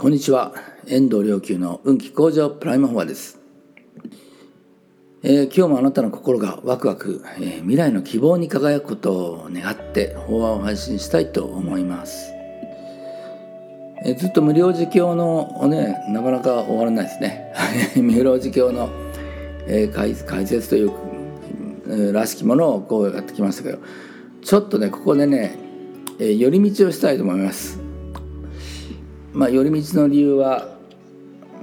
こんにちは。遠藤良久の運気向上プライムフォアです、えー、今日もあなたの心がワクワク、えー、未来の希望に輝くことを願って法話を配信したいと思います、えー、ずっと無料自供のねなかなか終わらないですね。無料自供の、えー、解解説という、え、らしきものをこうやってきましたけどちょっとねここでね、え、寄り道をしたいと思います。まあ、寄り道の理由は、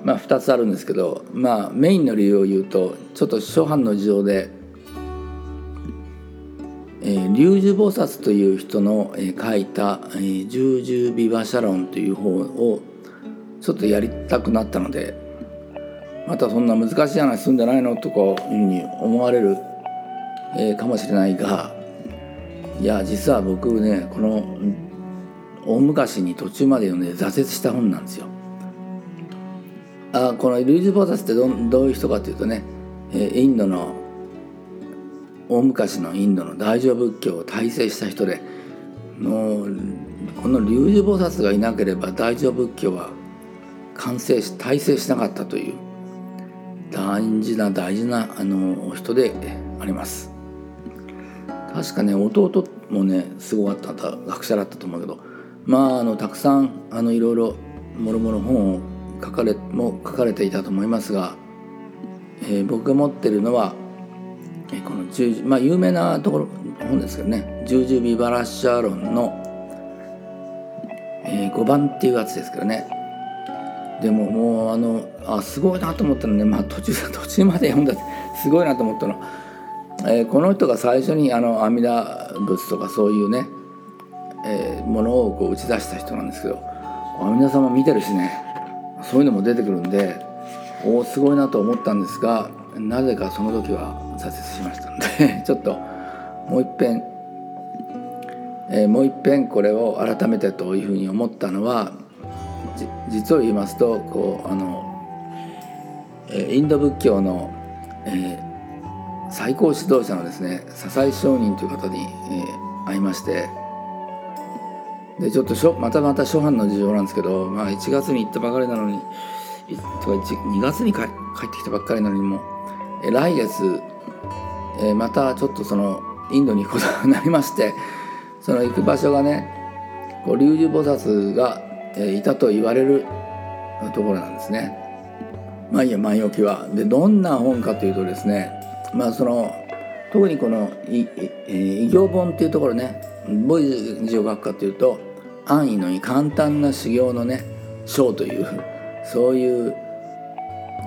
まあ、2つあるんですけど、まあ、メインの理由を言うとちょっと初版の事情で、えー、龍樹菩薩という人の、えー、書いた「えー、十十ビバシャロン」という方をちょっとやりたくなったのでまたそんな難しい話すんじゃないのとかいうふうに思われる、えー、かもしれないがいや実は僕ねこの大昔に途中まで読んで挫折した本なんですよ。あこのルイズ・ボータスってどどういう人かというとね、えインドの大昔のインドの大乗仏教を大成した人でもうこの龍樹菩薩がいなければ大乗仏教は完成し大成しなかったという大事な大事なあの人であります確かね弟もねすごかった学者だったと思うけどまああのたくさんあのいろいろもろもろ本を書かれも書かれていたと思いますが、えー、僕が持ってるのは、えー、この十まあ有名なところ本ですけどね「十十ビバラッシャー論の」えー、5番っていうやつですけどね。でももうあのあすごいなと思ったのね、まあ、途中 途中まで読んだすごいなと思ったの、えー、この人が最初にあの阿弥陀仏とかそういうねえー、ものをこう打ち出した人なんですけど皆様見てるしね。そういうのも出てくるんでおおすごいなと思ったんですがなぜかその時は挫折しましたので ちょっともう一遍、えー、もう一遍これを改めてというふうに思ったのは実を言いますとこうあの、えインド仏教の、えー、最高指導者のですね笹井上人という方に、えー、会いましてでちょっとしょまたまた初版の事情なんですけど、まあ、1月に行ったばかりなのにと2月に帰ってきたばっかりなのにもえ来月、えまたちょっとそのインドに行くことになりましてその行く場所がねこう龍樹菩薩が、えいたと言われるところなんですね。まあいいや前置きは。でどんな本かというとですねまあその特にこの異行本っていうところねボイジオ学科というと安易の簡単な修行のね章というそういう、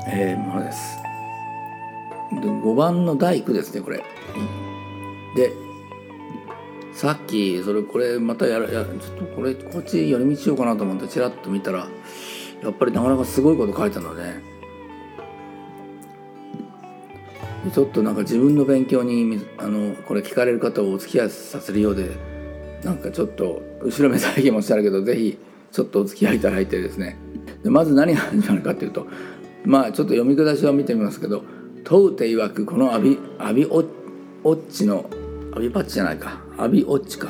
えー、ものです。5番の第9ですねこれ。でさっきそれこれまたやらやちょっとこれこっち寄り道しようかなと思ってちらっと見たらやっぱりなかなかすごいこと書いたので、ちょっとなんか自分の勉強にあのこれ聞かれる方をお付き合いさせるようでなんかちょっと後ろめたい気もしたけど是非ちょっとお付き合いいただいてですね。でまず何が始まるかというとまあちょっと読み下しを見てみますけど「問うて曰くこのアビアビオッチのアビパッチじゃないか。アビオッチか。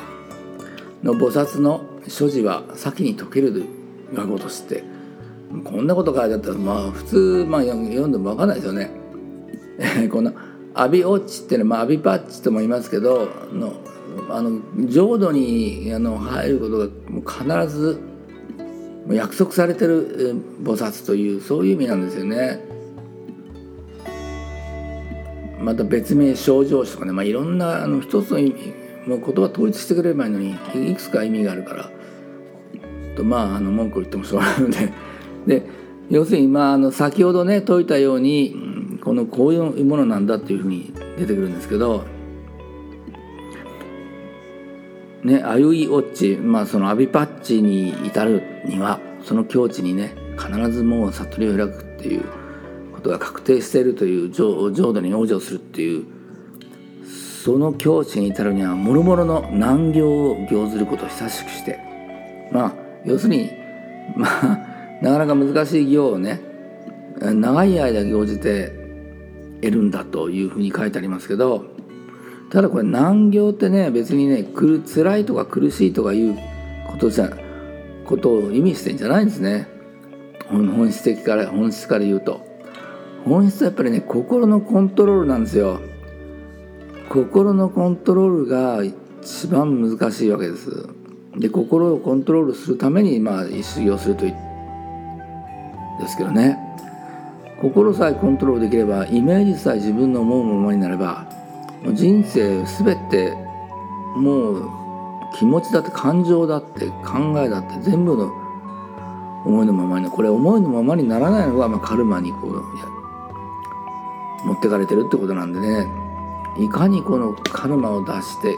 の菩薩の所持は先に解けるがごとしてこんなこと書いてあったらまあ普通、まあ、読んでも分かんないですよね。このアビオッチっていうのは、まあ、アビパッチとも言いますけどのあの浄土にあの入ることが必ず約束されてる菩薩というそういう意味なんですよね。また別名症状とかね、まあ、いろんなあの一つの意味もう言葉統一してくれればいいのにいくつか意味があるからとまああの文句を言ってもしょうがないので で要するにまああの先ほどね説いたようにこのこういうものなんだっていうふうに出てくるんですけどね、あゆいオッチ、まあ、そのアビパッチに至るにはその境地にね必ずもう悟りを開くっていうことが確定しているという浄土に往生するっていうその境地に至るにはもろもろの難行を行ずることを久しくしてまあ要するにまあ なかなか難しい行をね長い間行じて得るんだというふうに書いてありますけどただこれ難行ってね別にね辛いとか苦しいとかいうことじゃことを意味してんじゃないんですね。本質的から本質から言うと。本質はやっぱりね心のコントロールなんですよ。心のコントロールが一番難しいわけです。で心をコントロールするためにまあ修行するといですけどね。心さえコントロールできればイメージさえ自分の思うままになれば人生全てもう気持ちだって感情だって考えだって全部の思いのままにこれ思いのままにならないのが、まあ、カルマにこう持ってかれてるってことなんでねいかにこのカルマを出して、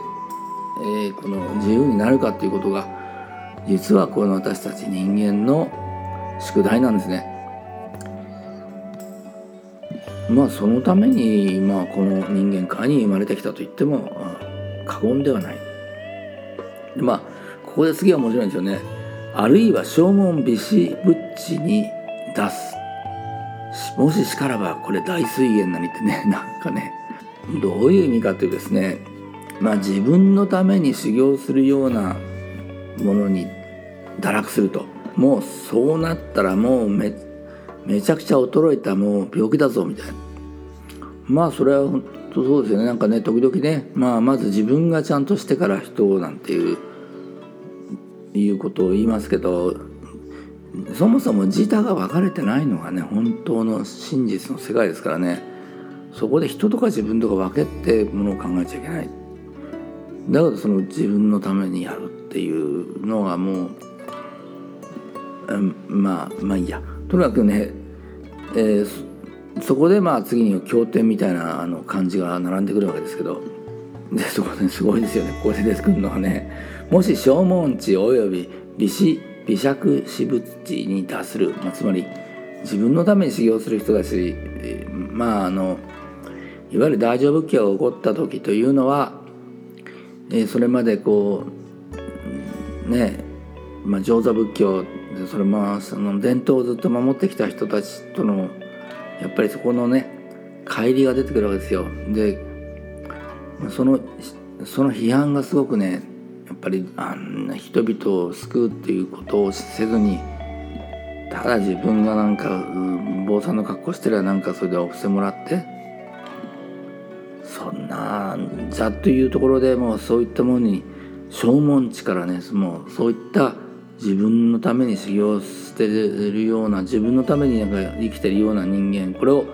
えー、この自由になるかっていうことが実はこの私たち人間の宿題なんですね。まあそのために、まあ、この人間界に生まれてきたと言っても過言ではない。まあここで次は面白いんですよね。あるいは正門ビシブッチに出す。もししからばこれ大水源なりってね なんかねどういう意味かというとですねまあ自分のために修行するようなものに堕落するともうそうなったらもうめめちゃくちゃ衰えたもう病気だぞみたいな。まあそれは本当そうですよね。なんかね時々ね、まあ、まず自分がちゃんとしてから人をなんていういうことを言いますけどそもそも自他が分かれてないのがね本当の真実の世界ですからね。そこで人とか自分とか分けてものを考えちゃいけない。だからその自分のためにやるっていうのがもう、うん、まあまあいいや。とにかくね、えー、そこでまあ次に経典みたいなあの漢字が並んでくるわけですけど。でそこですごいですよね。ここで出てくるのはねもし正門地および利子微尺私物地に達する、まあ、つまり自分のために修行する人だしまああのいわゆる大乗仏教が起こった時というのは、えー、それまでこうねまあ上座仏教でそれまあその伝統をずっと守ってきた人たちとのやっぱりそこのね乖離が出てくるわけですよ。でそのその批判がすごくねやっぱりあんな人々を救うっていうことをせずにただ自分がなんか坊さんの格好してりゃなんかそれでお布施もらってそんなざっというところでもうそういったものに正門地からねもうそういった自分のために修行してるような自分のためになんか生きてるような人間これを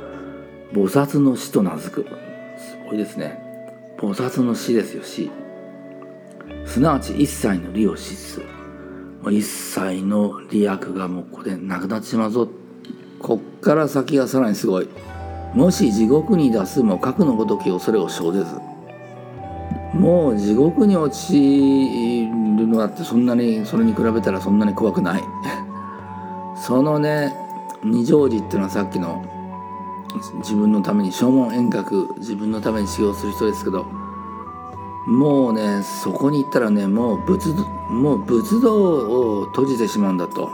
菩薩の死と名付く。すごいですね。菩薩の死ですよ死。すなわち一切の利を失す。一切の利益がもうここでなくなってしまうぞ。こっから先がさらにすごい。もし地獄に出すも核のごとき恐れを生ぜず。もう地獄に落ちるのだってそんなにそれに比べたらそんなに怖くない そのね二乗寺っていうのはさっきの自分のために正門遠隔自分のために修行する人ですけどもうねそこに行ったらねもう仏もう仏道を閉じてしまうんだと。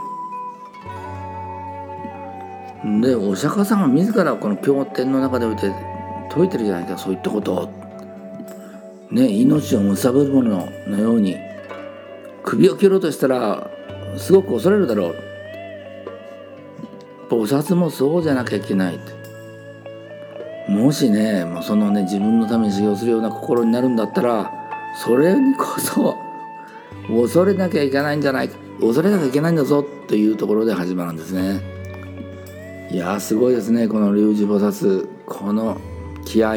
でお釈迦さんは自らこの経典の中でおいて説いてるじゃないかそういったことを。ね命を貪る者のように首を切ろうとしたらすごく恐れるだろう。菩薩もそうじゃなきゃいけない。もしねもうそのね自分のために修行するような心になるんだったらそれにこそ恐れなきゃいけないんじゃない恐れなきゃいけないんだぞというところで始まるんですね。いやすごいですね。この龍寺菩薩。この気合。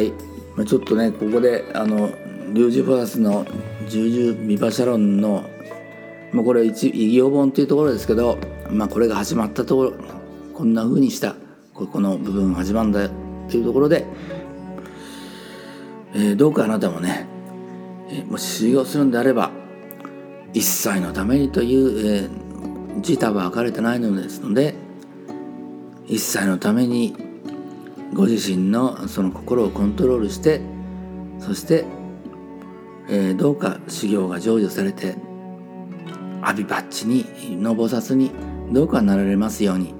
ちょっとねここであの龍寺菩薩の十々ビバシャロンのもうこれ一異行本っていうところですけどまあこれが始まったところこんな風にしたここの部分始まるんだよっていうところで、えー、どうかあなたもね、えー、もし修行するんであれば一切のためにという、えー、自他は分かれてないのですので一切のためにご自身のその心をコントロールしてそして、えー、どうか修行が成就されて阿ビバッチにの菩薩にどうかなられますように。